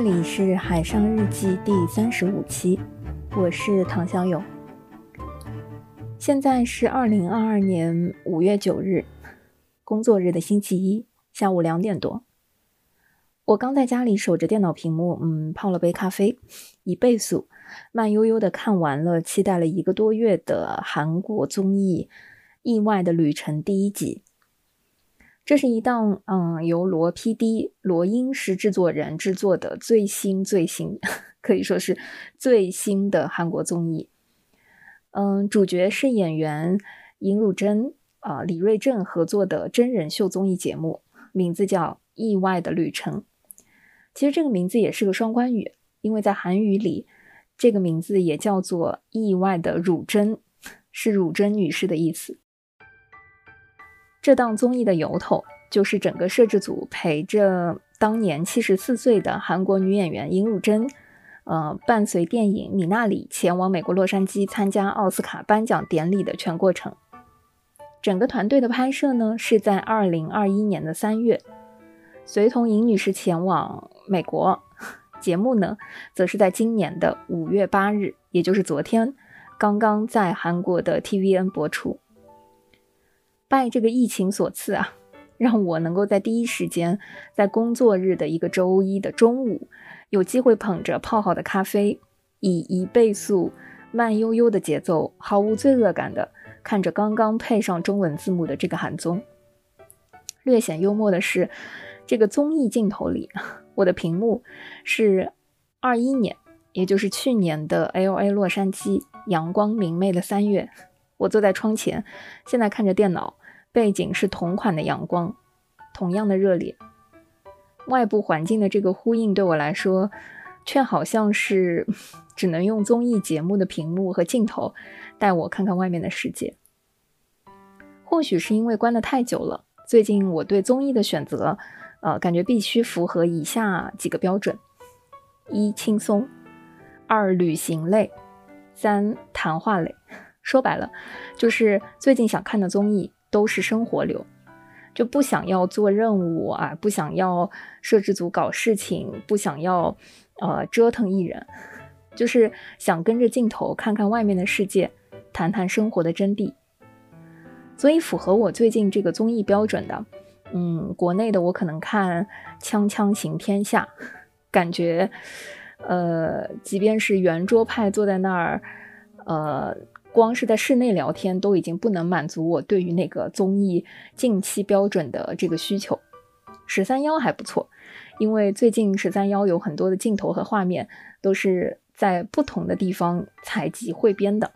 这里是海上日记第三十五期，我是唐小勇。现在是二零二二年五月九日，工作日的星期一下午两点多。我刚在家里守着电脑屏幕，嗯，泡了杯咖啡，以倍速慢悠悠的看完了期待了一个多月的韩国综艺《意外的旅程》第一集。这是一档嗯由罗 PD 罗英石制作人制作的最新最新，可以说是最新的韩国综艺。嗯，主角是演员尹汝贞啊李瑞镇合作的真人秀综艺节目，名字叫《意外的旅程》。其实这个名字也是个双关语，因为在韩语里，这个名字也叫做“意外的汝贞”，是汝贞女士的意思。这档综艺的由头就是整个摄制组陪着当年七十四岁的韩国女演员尹汝贞，呃，伴随电影《米娜里》前往美国洛杉矶参加奥斯卡颁奖典礼的全过程。整个团队的拍摄呢是在二零二一年的三月。随同尹女士前往美国，节目呢，则是在今年的五月八日，也就是昨天，刚刚在韩国的 TVN 播出。拜这个疫情所赐啊，让我能够在第一时间，在工作日的一个周一的中午，有机会捧着泡好的咖啡，以一倍速慢悠悠的节奏，毫无罪恶感的看着刚刚配上中文字幕的这个韩综。略显幽默的是。这个综艺镜头里，我的屏幕是二一年，也就是去年的 L A 洛杉矶，阳光明媚的三月，我坐在窗前，现在看着电脑，背景是同款的阳光，同样的热烈。外部环境的这个呼应对我来说，却好像是 只能用综艺节目的屏幕和镜头带我看看外面的世界。或许是因为关的太久了，最近我对综艺的选择。呃，感觉必须符合以下几个标准：一、轻松；二、旅行类；三、谈话类。说白了，就是最近想看的综艺都是生活流，就不想要做任务啊，不想要摄制组搞事情，不想要呃折腾艺人，就是想跟着镜头看看外面的世界，谈谈生活的真谛。所以符合我最近这个综艺标准的。嗯，国内的我可能看《锵锵行天下》，感觉，呃，即便是圆桌派坐在那儿，呃，光是在室内聊天都已经不能满足我对于那个综艺近期标准的这个需求。十三幺还不错，因为最近十三幺有很多的镜头和画面都是在不同的地方采集汇编的。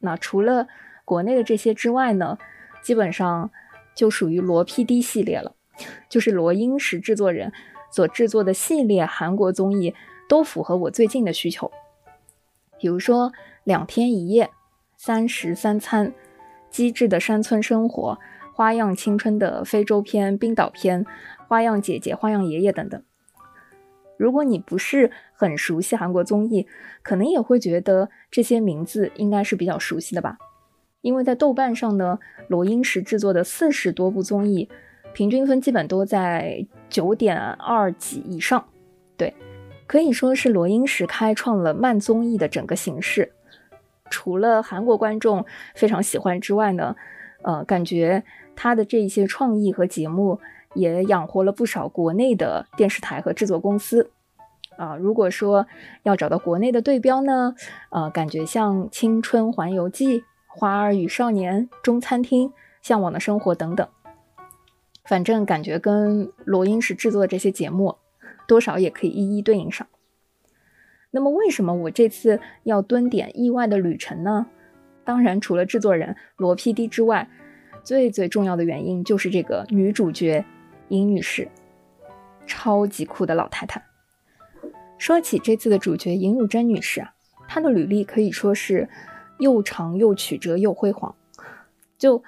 那除了国内的这些之外呢，基本上。就属于罗 PD 系列了，就是罗英石制作人所制作的系列韩国综艺，都符合我最近的需求。比如说两天一夜、三食三餐、机智的山村生活、花样青春的非洲篇、冰岛篇、花样姐姐、花样爷爷等等。如果你不是很熟悉韩国综艺，可能也会觉得这些名字应该是比较熟悉的吧。因为在豆瓣上呢，罗英石制作的四十多部综艺，平均分基本都在九点二几以上。对，可以说是罗英石开创了慢综艺的整个形式。除了韩国观众非常喜欢之外呢，呃，感觉他的这一些创意和节目也养活了不少国内的电视台和制作公司。啊，如果说要找到国内的对标呢，呃，感觉像《青春环游记》。花儿与少年、中餐厅、向往的生活等等，反正感觉跟罗英石制作的这些节目，多少也可以一一对应上。那么，为什么我这次要蹲点《意外的旅程》呢？当然，除了制作人罗 PD 之外，最最重要的原因就是这个女主角尹女士，超级酷的老太太。说起这次的主角尹汝贞女士啊，她的履历可以说是。又长又曲折又辉煌，就，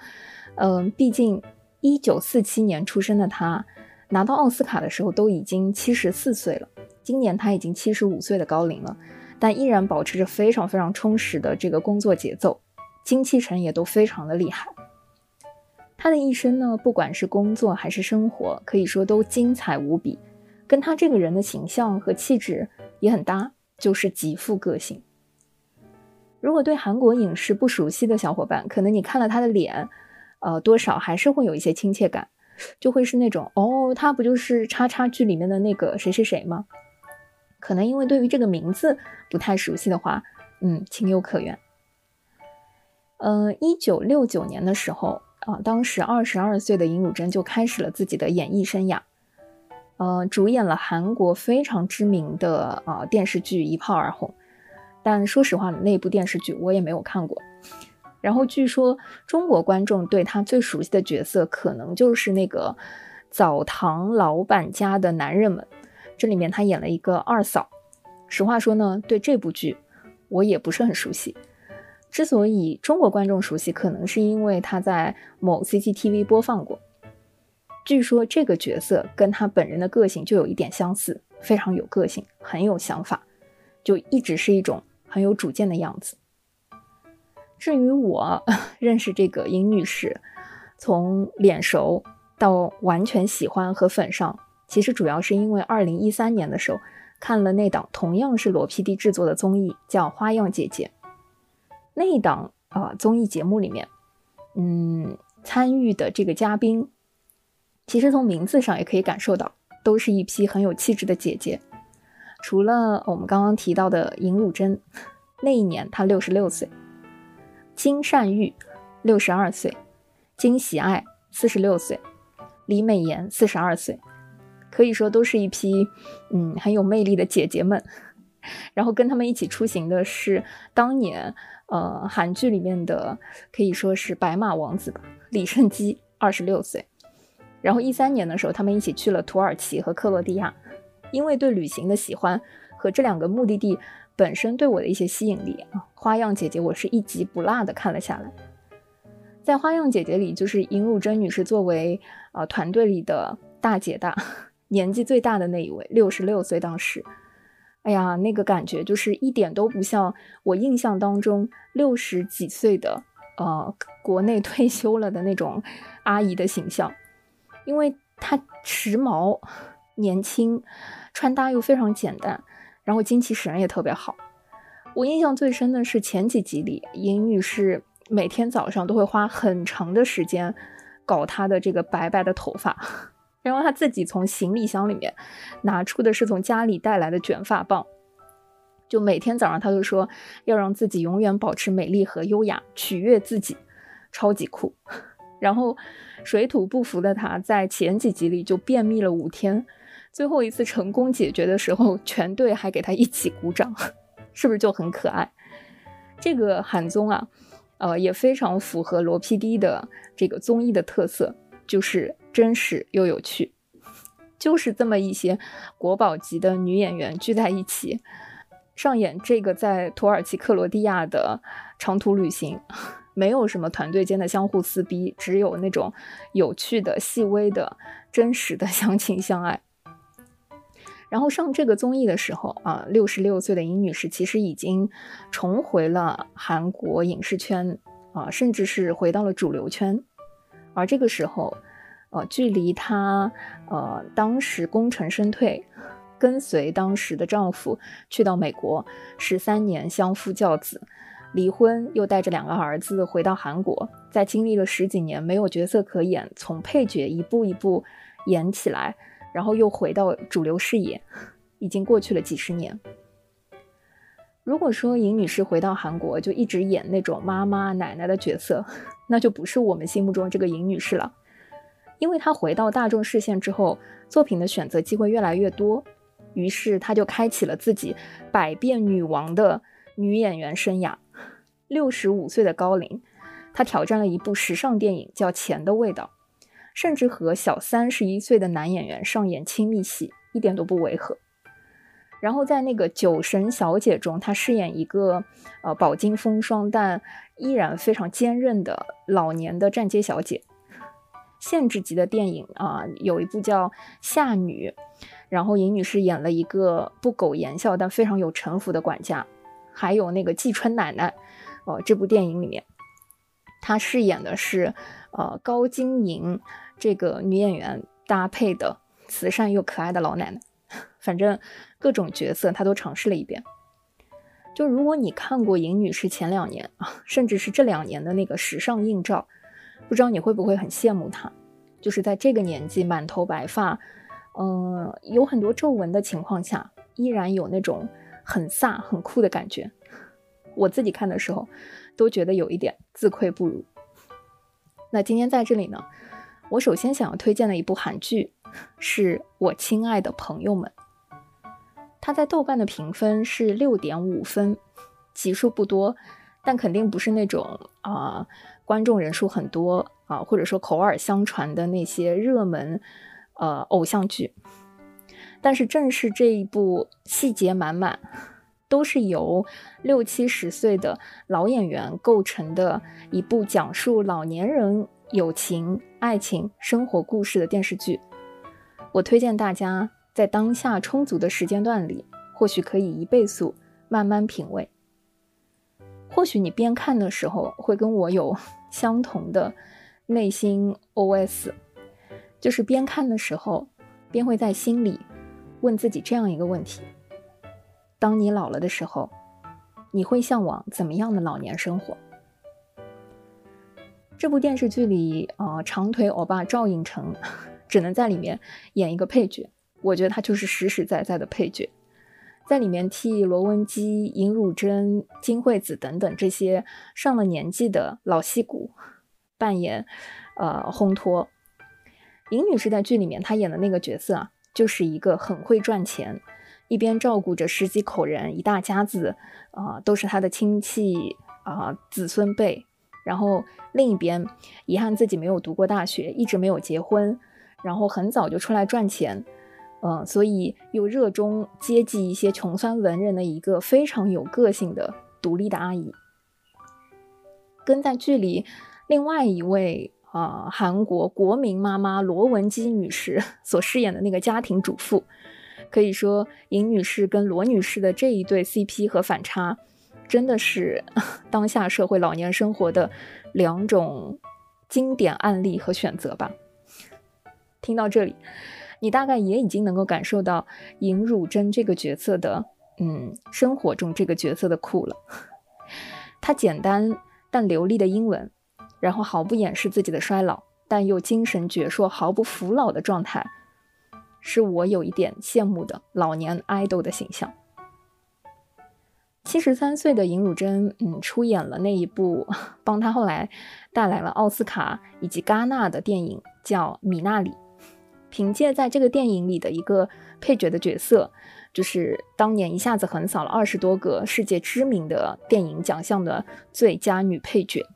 嗯，毕竟一九四七年出生的她，拿到奥斯卡的时候都已经七十四岁了。今年他已经七十五岁的高龄了，但依然保持着非常非常充实的这个工作节奏，精气神也都非常的厉害。他的一生呢，不管是工作还是生活，可以说都精彩无比，跟他这个人的形象和气质也很搭，就是极富个性。如果对韩国影视不熟悉的小伙伴，可能你看了他的脸，呃，多少还是会有一些亲切感，就会是那种哦，他不就是叉叉剧里面的那个谁谁谁吗？可能因为对于这个名字不太熟悉的话，嗯，情有可原。呃，一九六九年的时候啊，当时二十二岁的尹汝贞就开始了自己的演艺生涯，呃，主演了韩国非常知名的啊电视剧，一炮而红。但说实话，那部电视剧我也没有看过。然后据说中国观众对他最熟悉的角色，可能就是那个澡堂老板家的男人们，这里面他演了一个二嫂。实话说呢，对这部剧我也不是很熟悉。之所以中国观众熟悉，可能是因为他在某 CCTV 播放过。据说这个角色跟他本人的个性就有一点相似，非常有个性，很有想法，就一直是一种。很有主见的样子。至于我 认识这个尹女士，从脸熟到完全喜欢和粉上，其实主要是因为二零一三年的时候看了那档同样是罗 PD 制作的综艺，叫《花样姐姐》。那一档啊综艺节目里面，嗯，参与的这个嘉宾，其实从名字上也可以感受到，都是一批很有气质的姐姐。除了我们刚刚提到的尹汝贞，那一年她六十六岁；金善玉六十二岁；金喜爱四十六岁；李美妍四十二岁，可以说都是一批嗯很有魅力的姐姐们。然后跟他们一起出行的是当年呃韩剧里面的可以说是白马王子吧，李胜基二十六岁。然后一三年的时候，他们一起去了土耳其和克罗地亚。因为对旅行的喜欢和这两个目的地本身对我的一些吸引力啊，花样姐姐我是一集不落的看了下来。在花样姐姐里，就是尹汝贞女士作为啊团队里的大姐大，年纪最大的那一位，六十六岁当时，哎呀，那个感觉就是一点都不像我印象当中六十几岁的呃国内退休了的那种阿姨的形象，因为她时髦。年轻，穿搭又非常简单，然后精气神也特别好。我印象最深的是前几集里，尹女士每天早上都会花很长的时间搞她的这个白白的头发，然后她自己从行李箱里面拿出的是从家里带来的卷发棒，就每天早上她都说要让自己永远保持美丽和优雅，取悦自己，超级酷。然后水土不服的她在前几集里就便秘了五天。最后一次成功解决的时候，全队还给他一起鼓掌，是不是就很可爱？这个韩综啊，呃，也非常符合罗 PD 的这个综艺的特色，就是真实又有趣，就是这么一些国宝级的女演员聚在一起，上演这个在土耳其克罗地亚的长途旅行，没有什么团队间的相互撕逼，只有那种有趣的、细微的、真实的相亲相爱。然后上这个综艺的时候啊，六十六岁的尹女士其实已经重回了韩国影视圈啊，甚至是回到了主流圈。而这个时候，呃，距离她呃当时功成身退，跟随当时的丈夫去到美国十三年相夫教子，离婚又带着两个儿子回到韩国，在经历了十几年没有角色可演，从配角一步一步演起来。然后又回到主流视野，已经过去了几十年。如果说尹女士回到韩国就一直演那种妈妈奶奶的角色，那就不是我们心目中这个尹女士了。因为她回到大众视线之后，作品的选择机会越来越多，于是她就开启了自己百变女王的女演员生涯。六十五岁的高龄，她挑战了一部时尚电影，叫《钱的味道》。甚至和小三十一岁的男演员上演亲密戏，一点都不违和。然后在那个《酒神小姐》中，她饰演一个呃饱经风霜但依然非常坚韧的老年的站街小姐。限制级的电影啊，有一部叫《夏女》，然后尹女士演了一个不苟言笑但非常有城府的管家。还有那个《季春奶奶》，呃，这部电影里面，她饰演的是呃高晶莹。这个女演员搭配的慈善又可爱的老奶奶，反正各种角色她都尝试了一遍。就如果你看过尹女士前两年啊，甚至是这两年的那个时尚硬照，不知道你会不会很羡慕她？就是在这个年纪，满头白发，嗯，有很多皱纹的情况下，依然有那种很飒、很酷的感觉。我自己看的时候，都觉得有一点自愧不如。那今天在这里呢，我首先想要推荐的一部韩剧，是我亲爱的朋友们。它在豆瓣的评分是六点五分，集数不多，但肯定不是那种啊观众人数很多啊，或者说口耳相传的那些热门呃偶像剧。但是正是这一部细节满满，都是由六七十岁的老演员构成的一部讲述老年人友情、爱情、生活故事的电视剧，我推荐大家。在当下充足的时间段里，或许可以一倍速慢慢品味。或许你边看的时候会跟我有相同的内心 OS，就是边看的时候边会在心里问自己这样一个问题：当你老了的时候，你会向往怎么样的老年生活？这部电视剧里，啊，长腿欧巴赵寅成只能在里面演一个配角。我觉得他就是实实在在的配角，在里面替罗文姬、尹汝贞、金惠子等等这些上了年纪的老戏骨扮演，呃，烘托。尹女士在剧里面她演的那个角色啊，就是一个很会赚钱，一边照顾着十几口人，一大家子啊，都是她的亲戚啊，子孙辈。然后另一边遗憾自己没有读过大学，一直没有结婚，然后很早就出来赚钱。嗯，所以又热衷接济一些穷酸文人的一个非常有个性的独立的阿姨，跟在剧里另外一位啊韩国国民妈妈罗文姬女士 所饰演的那个家庭主妇，可以说尹女士跟罗女士的这一对 CP 和反差，真的是 当下社会老年生活的两种经典案例和选择吧。听到这里。你大概也已经能够感受到尹汝贞这个角色的，嗯，生活中这个角色的酷了。她简单但流利的英文，然后毫不掩饰自己的衰老，但又精神矍铄、毫不服老的状态，是我有一点羡慕的老年 idol 的形象。七十三岁的尹汝贞，嗯，出演了那一部 帮她后来带来了奥斯卡以及戛纳的电影，叫《米娜里》。凭借在这个电影里的一个配角的角色，就是当年一下子横扫了二十多个世界知名的电影奖项的最佳女配角。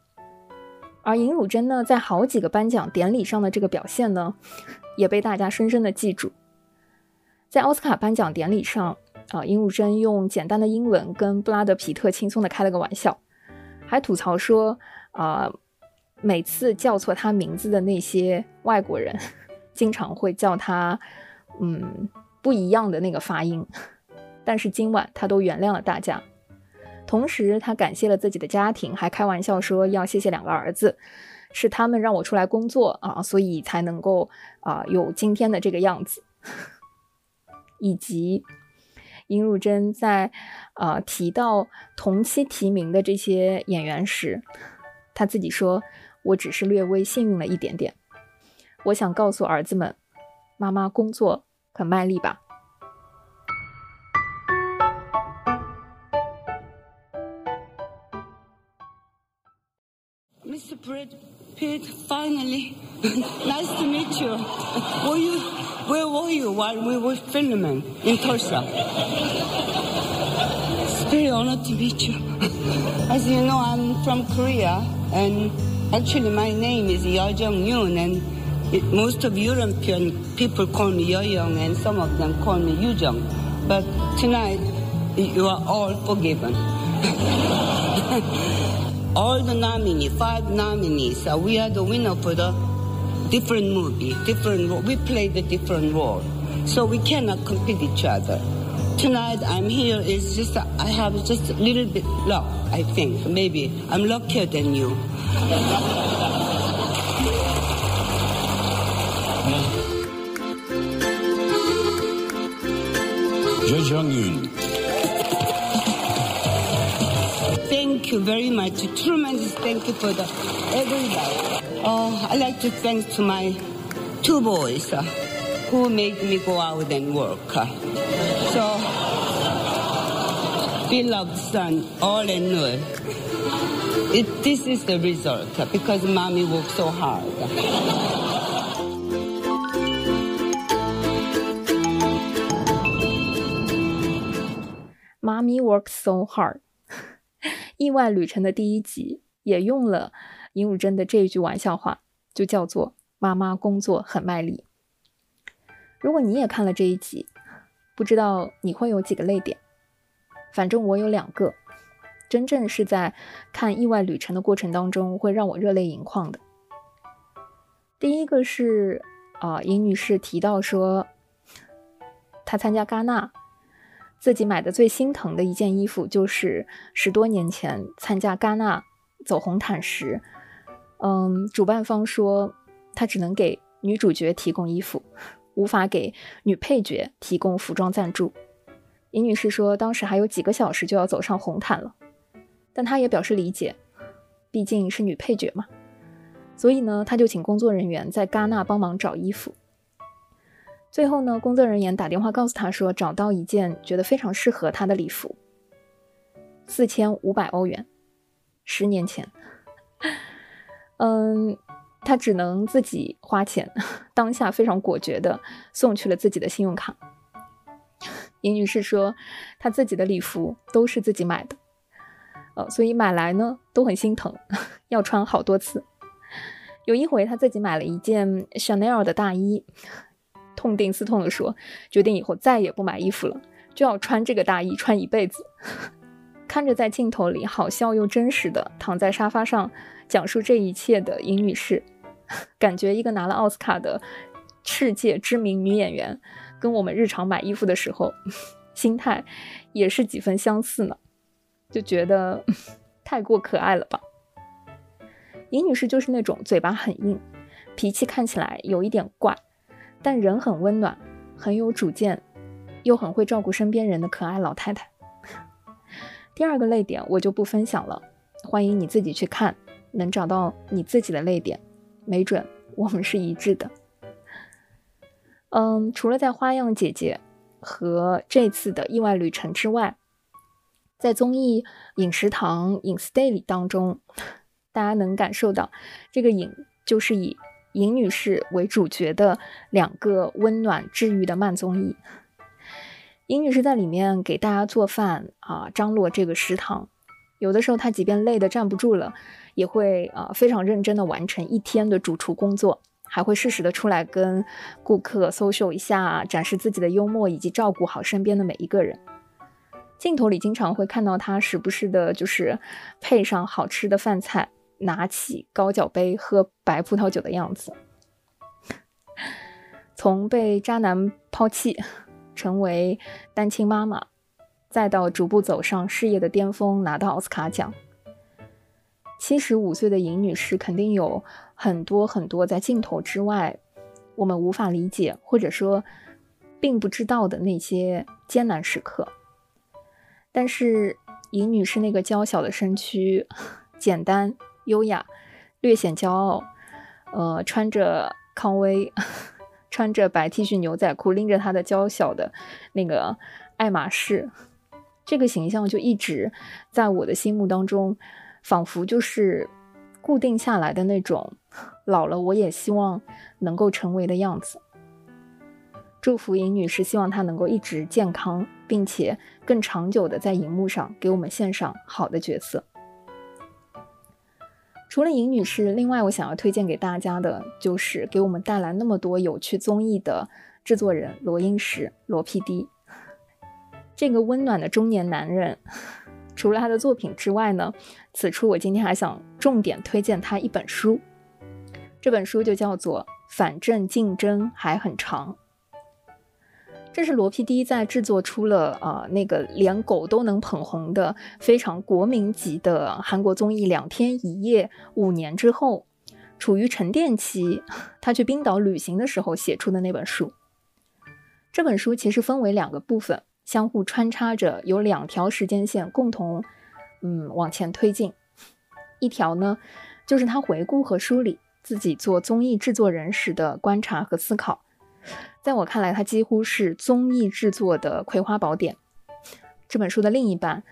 而尹汝贞呢，在好几个颁奖典礼上的这个表现呢，也被大家深深的记住。在奥斯卡颁奖典礼上，啊，尹汝贞用简单的英文跟布拉德皮特轻松的开了个玩笑，还吐槽说，啊，每次叫错他名字的那些外国人。经常会叫他，嗯，不一样的那个发音，但是今晚他都原谅了大家。同时，他感谢了自己的家庭，还开玩笑说要谢谢两个儿子，是他们让我出来工作啊，所以才能够啊有今天的这个样子。以及殷汝贞在啊提到同期提名的这些演员时，他自己说：“我只是略微幸运了一点点。”我想告诉儿子们，妈妈工作很卖力吧。Mr. Brad Finally, nice to meet you. Were you, where were you while we were filming in Tulsa? It's very honored to meet you. As you know, I'm from Korea, and actually my name is Yeo Jung Yoon, and it, most of European people call me Young and some of them call me Yujong. But tonight, you are all forgiven. all the nominees, five nominees, uh, we are the winner for the different movie, different, we play the different role. So we cannot compete each other. Tonight I'm here is just, I have just a little bit luck, I think. Maybe I'm luckier than you. Jong Un. Thank you very much. Tremendous thank you for the everybody. Oh, I like to thank to my two boys uh, who made me go out and work. uh. So, beloved son, all and all. It, this is the result uh, because mommy worked so hard. Mommy works so hard。意外旅程的第一集也用了尹汝贞的这一句玩笑话，就叫做“妈妈工作很卖力”。如果你也看了这一集，不知道你会有几个泪点？反正我有两个，真正是在看意外旅程的过程当中会让我热泪盈眶的。第一个是啊，尹女士提到说，她参加戛纳。自己买的最心疼的一件衣服，就是十多年前参加戛纳走红毯时，嗯，主办方说他只能给女主角提供衣服，无法给女配角提供服装赞助。尹女士说，当时还有几个小时就要走上红毯了，但她也表示理解，毕竟是女配角嘛。所以呢，她就请工作人员在戛纳帮忙找衣服。最后呢，工作人员打电话告诉他说，找到一件觉得非常适合他的礼服，四千五百欧元。十年前，嗯，他只能自己花钱，当下非常果决的送去了自己的信用卡。尹女士说，她自己的礼服都是自己买的，呃，所以买来呢都很心疼，要穿好多次。有一回，她自己买了一件 Chanel 的大衣。痛定思痛地说：“决定以后再也不买衣服了，就要穿这个大衣穿一辈子。”看着在镜头里好笑又真实的躺在沙发上讲述这一切的尹女士，感觉一个拿了奥斯卡的世界知名女演员，跟我们日常买衣服的时候心态也是几分相似呢，就觉得 太过可爱了吧。尹女士就是那种嘴巴很硬，脾气看起来有一点怪。但人很温暖，很有主见，又很会照顾身边人的可爱老太太。第二个泪点我就不分享了，欢迎你自己去看，能找到你自己的泪点，没准我们是一致的。嗯，除了在《花样姐姐》和这次的意外旅程之外，在综艺《饮食堂》《饮 Stay》里当中，大家能感受到这个“饮”就是以。尹女士为主角的两个温暖治愈的慢综艺，尹女士在里面给大家做饭啊，张罗这个食堂。有的时候她即便累得站不住了，也会啊非常认真的完成一天的主厨工作，还会适时的出来跟顾客 social 一下，展示自己的幽默以及照顾好身边的每一个人。镜头里经常会看到她时不时的就是配上好吃的饭菜。拿起高脚杯喝白葡萄酒的样子，从被渣男抛弃，成为单亲妈妈，再到逐步走上事业的巅峰，拿到奥斯卡奖。七十五岁的尹女士肯定有很多很多在镜头之外我们无法理解或者说并不知道的那些艰难时刻。但是尹女士那个娇小的身躯，简单。优雅，略显骄傲，呃，穿着康威，穿着白 T 恤牛仔裤，拎着他的娇小的那个爱马仕，这个形象就一直在我的心目当中，仿佛就是固定下来的那种，老了我也希望能够成为的样子。祝福尹女士，希望她能够一直健康，并且更长久的在荧幕上给我们献上好的角色。除了尹女士，另外我想要推荐给大家的就是给我们带来那么多有趣综艺的制作人罗英石罗 PD。这个温暖的中年男人，除了他的作品之外呢，此处我今天还想重点推荐他一本书，这本书就叫做《反正竞争还很长》。这是罗 PD 在制作出了呃那个连狗都能捧红的非常国民级的韩国综艺《两天一夜》五年之后，处于沉淀期，他去冰岛旅行的时候写出的那本书。这本书其实分为两个部分，相互穿插着，有两条时间线共同嗯往前推进。一条呢，就是他回顾和梳理自己做综艺制作人时的观察和思考。在我看来，它几乎是综艺制作的葵花宝典。这本书的另一半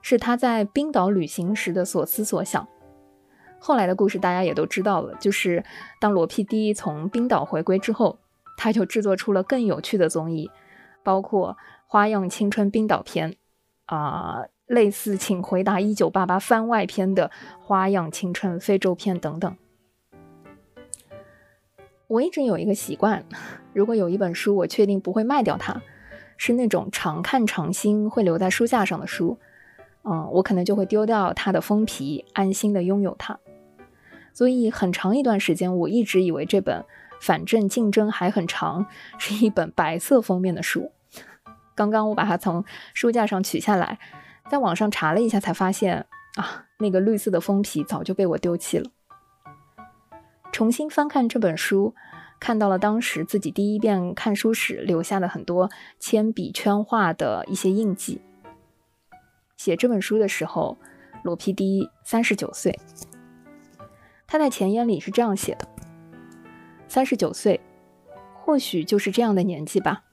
是他在冰岛旅行时的所思所想。后来的故事大家也都知道了，就是当罗 PD 从冰岛回归之后，他就制作出了更有趣的综艺，包括《花样青春冰岛篇》啊，类似《请回答一九八八》番外篇的《花样青春非洲篇》等等。我一直有一个习惯，如果有一本书我确定不会卖掉它，是那种常看常新会留在书架上的书，嗯，我可能就会丢掉它的封皮，安心的拥有它。所以很长一段时间，我一直以为这本《反正竞争还很长》是一本白色封面的书。刚刚我把它从书架上取下来，在网上查了一下，才发现啊，那个绿色的封皮早就被我丢弃了。重新翻看这本书，看到了当时自己第一遍看书时留下的很多铅笔圈画的一些印记。写这本书的时候，罗 PD 三十九岁。他在前言里是这样写的：三十九岁，或许就是这样的年纪吧，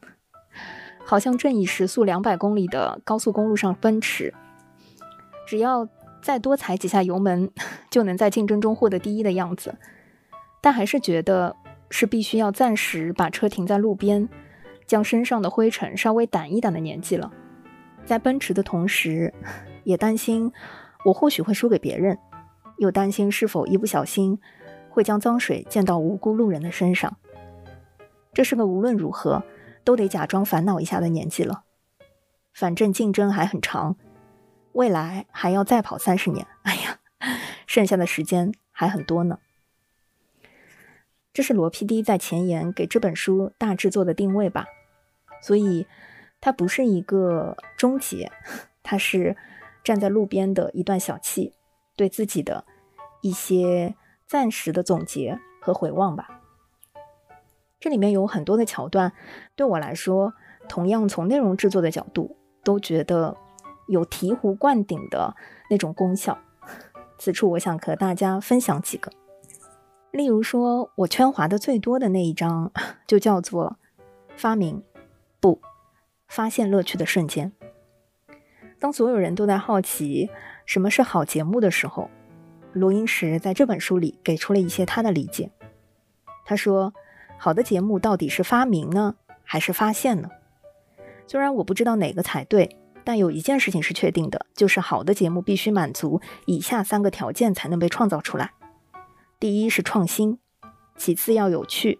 好像正以时速两百公里的高速公路上奔驰，只要再多踩几下油门，就能在竞争中获得第一的样子。但还是觉得是必须要暂时把车停在路边，将身上的灰尘稍微掸一掸的年纪了。在奔驰的同时，也担心我或许会输给别人，又担心是否一不小心会将脏水溅到无辜路人的身上。这是个无论如何都得假装烦恼一下的年纪了。反正竞争还很长，未来还要再跑三十年。哎呀，剩下的时间还很多呢。这是罗 PD 在前言给这本书大致做的定位吧，所以它不是一个终结，它是站在路边的一段小憩，对自己的一些暂时的总结和回望吧。这里面有很多的桥段，对我来说，同样从内容制作的角度，都觉得有醍醐灌顶的那种功效。此处我想和大家分享几个。例如说，我圈划的最多的那一章，就叫做“发明不发现乐趣的瞬间”。当所有人都在好奇什么是好节目的时候，罗英石在这本书里给出了一些他的理解。他说：“好的节目到底是发明呢，还是发现呢？虽然我不知道哪个才对，但有一件事情是确定的，就是好的节目必须满足以下三个条件才能被创造出来。”第一是创新，其次要有趣，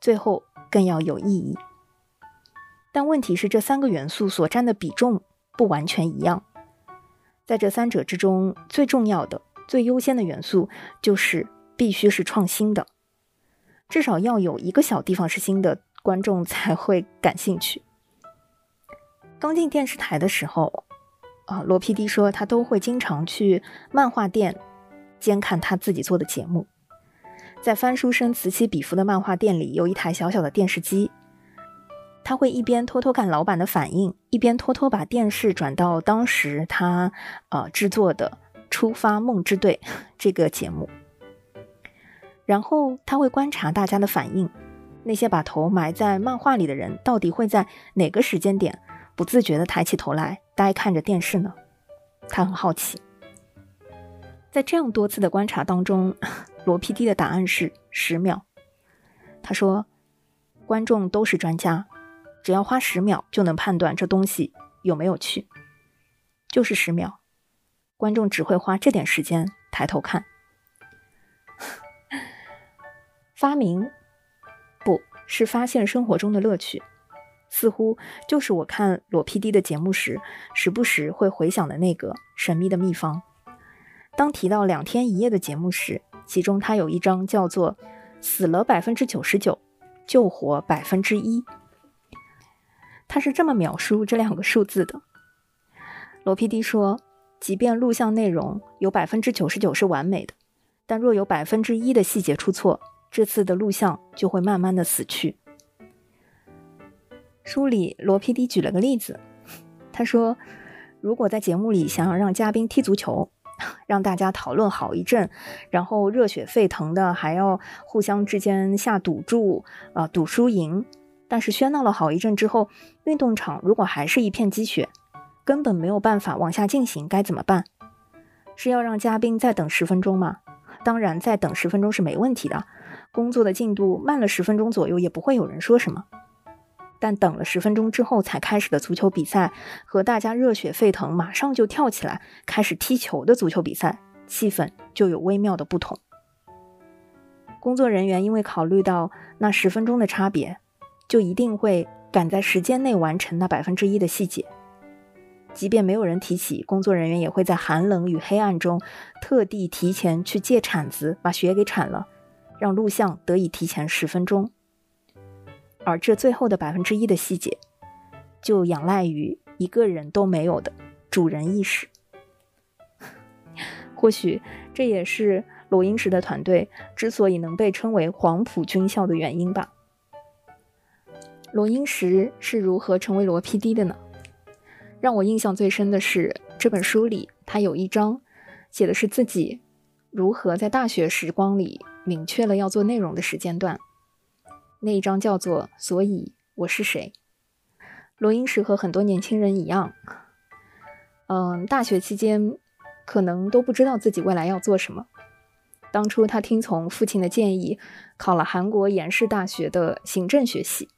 最后更要有意义。但问题是，这三个元素所占的比重不完全一样。在这三者之中，最重要的、最优先的元素就是必须是创新的，至少要有一个小地方是新的，观众才会感兴趣。刚进电视台的时候，啊，罗 PD 说他都会经常去漫画店。监看他自己做的节目，在翻书声此起彼伏的漫画店里，有一台小小的电视机。他会一边偷偷看老板的反应，一边偷偷把电视转到当时他呃制作的《出发梦之队》这个节目。然后他会观察大家的反应，那些把头埋在漫画里的人，到底会在哪个时间点不自觉地抬起头来，呆看着电视呢？他很好奇。在这样多次的观察当中，罗 PD 的答案是十秒。他说：“观众都是专家，只要花十秒就能判断这东西有没有趣，就是十秒，观众只会花这点时间抬头看。发明不是发现生活中的乐趣，似乎就是我看罗 PD 的节目时，时不时会回想的那个神秘的秘方。”当提到两天一夜的节目时，其中他有一章叫做“死了百分之九十九，救活百分之一”。他是这么描述这两个数字的：罗 PD 说，即便录像内容有百分之九十九是完美的，但若有百分之一的细节出错，这次的录像就会慢慢的死去。书里罗 PD 举了个例子，他说，如果在节目里想要让嘉宾踢足球，让大家讨论好一阵，然后热血沸腾的还要互相之间下赌注，呃，赌输赢。但是喧闹了好一阵之后，运动场如果还是一片积雪，根本没有办法往下进行，该怎么办？是要让嘉宾再等十分钟吗？当然，再等十分钟是没问题的。工作的进度慢了十分钟左右，也不会有人说什么。但等了十分钟之后才开始的足球比赛，和大家热血沸腾、马上就跳起来开始踢球的足球比赛，气氛就有微妙的不同。工作人员因为考虑到那十分钟的差别，就一定会赶在时间内完成那百分之一的细节。即便没有人提起，工作人员也会在寒冷与黑暗中，特地提前去借铲子把雪给铲了，让录像得以提前十分钟。而这最后的百分之一的细节，就仰赖于一个人都没有的主人意识。或许这也是罗英石的团队之所以能被称为黄埔军校的原因吧。罗英石是如何成为罗 PD 的呢？让我印象最深的是这本书里，他有一章写的是自己如何在大学时光里明确了要做内容的时间段。那一张叫做“所以我是谁”。罗英石和很多年轻人一样，嗯，大学期间可能都不知道自己未来要做什么。当初他听从父亲的建议，考了韩国延世大学的行政学系。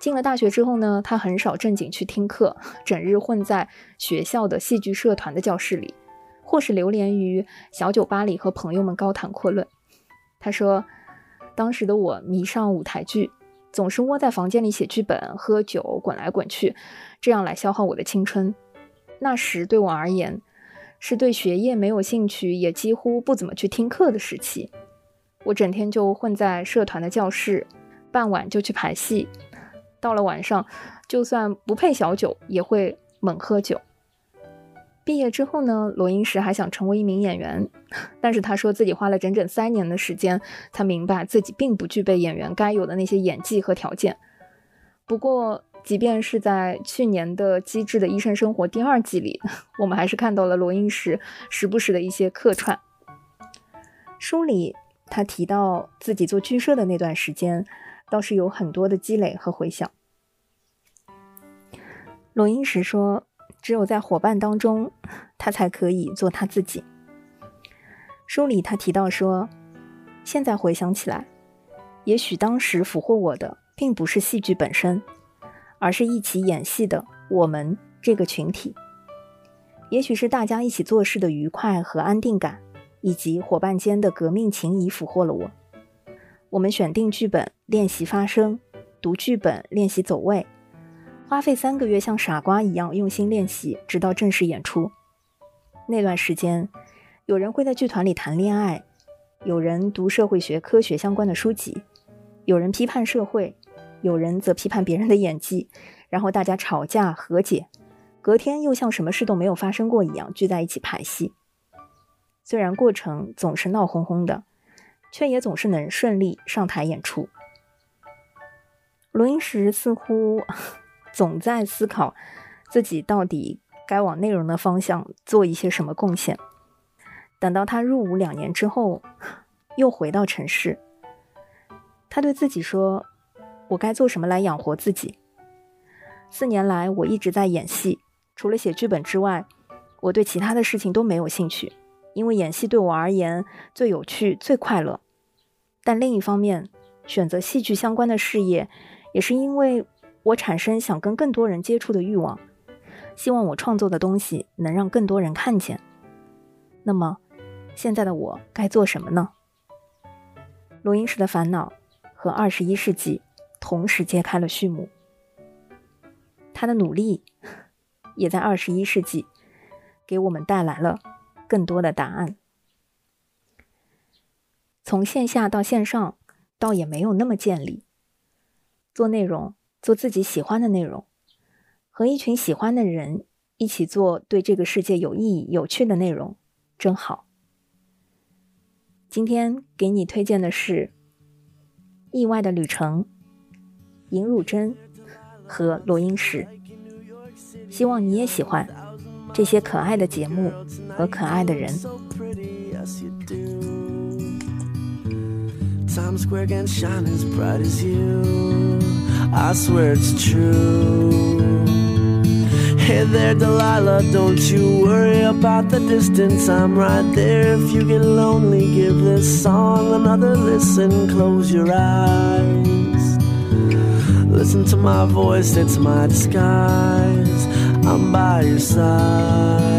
进了大学之后呢，他很少正经去听课，整日混在学校的戏剧社团的教室里，或是流连于小酒吧里和朋友们高谈阔论。他说，当时的我迷上舞台剧，总是窝在房间里写剧本、喝酒、滚来滚去，这样来消耗我的青春。那时对我而言，是对学业没有兴趣，也几乎不怎么去听课的时期。我整天就混在社团的教室，傍晚就去排戏。到了晚上，就算不配小酒，也会猛喝酒。毕业之后呢，罗英石还想成为一名演员，但是他说自己花了整整三年的时间，他明白自己并不具备演员该有的那些演技和条件。不过，即便是在去年的《机智的医生生活》第二季里，我们还是看到了罗英石时不时的一些客串。书里他提到自己做剧社的那段时间。倒是有很多的积累和回想。罗英石说：“只有在伙伴当中，他才可以做他自己。”书里他提到说：“现在回想起来，也许当时俘获我的，并不是戏剧本身，而是一起演戏的我们这个群体。也许是大家一起做事的愉快和安定感，以及伙伴间的革命情谊俘获了我。”我们选定剧本，练习发声，读剧本，练习走位，花费三个月像傻瓜一样用心练习，直到正式演出。那段时间，有人会在剧团里谈恋爱，有人读社会学、科学相关的书籍，有人批判社会，有人则批判别人的演技，然后大家吵架和解，隔天又像什么事都没有发生过一样聚在一起排戏。虽然过程总是闹哄哄的。却也总是能顺利上台演出。罗英石似乎总在思考自己到底该往内容的方向做一些什么贡献。等到他入伍两年之后，又回到城市，他对自己说：“我该做什么来养活自己？”四年来，我一直在演戏，除了写剧本之外，我对其他的事情都没有兴趣，因为演戏对我而言最有趣、最快乐。但另一方面，选择戏剧相关的事业，也是因为我产生想跟更多人接触的欲望，希望我创作的东西能让更多人看见。那么，现在的我该做什么呢？罗英石的烦恼和二十一世纪同时揭开了序幕，他的努力也在二十一世纪给我们带来了更多的答案。从线下到线上，倒也没有那么建立。做内容，做自己喜欢的内容，和一群喜欢的人一起做对这个世界有意义、有趣的内容，真好。今天给你推荐的是《意外的旅程》，尹汝贞，和罗英石。希望你也喜欢这些可爱的节目和可爱的人。I swear it's true. Hey there, Delilah, don't you worry about the distance. I'm right there. If you get lonely, give this song another listen. Close your eyes. Listen to my voice, it's my disguise. I'm by your side.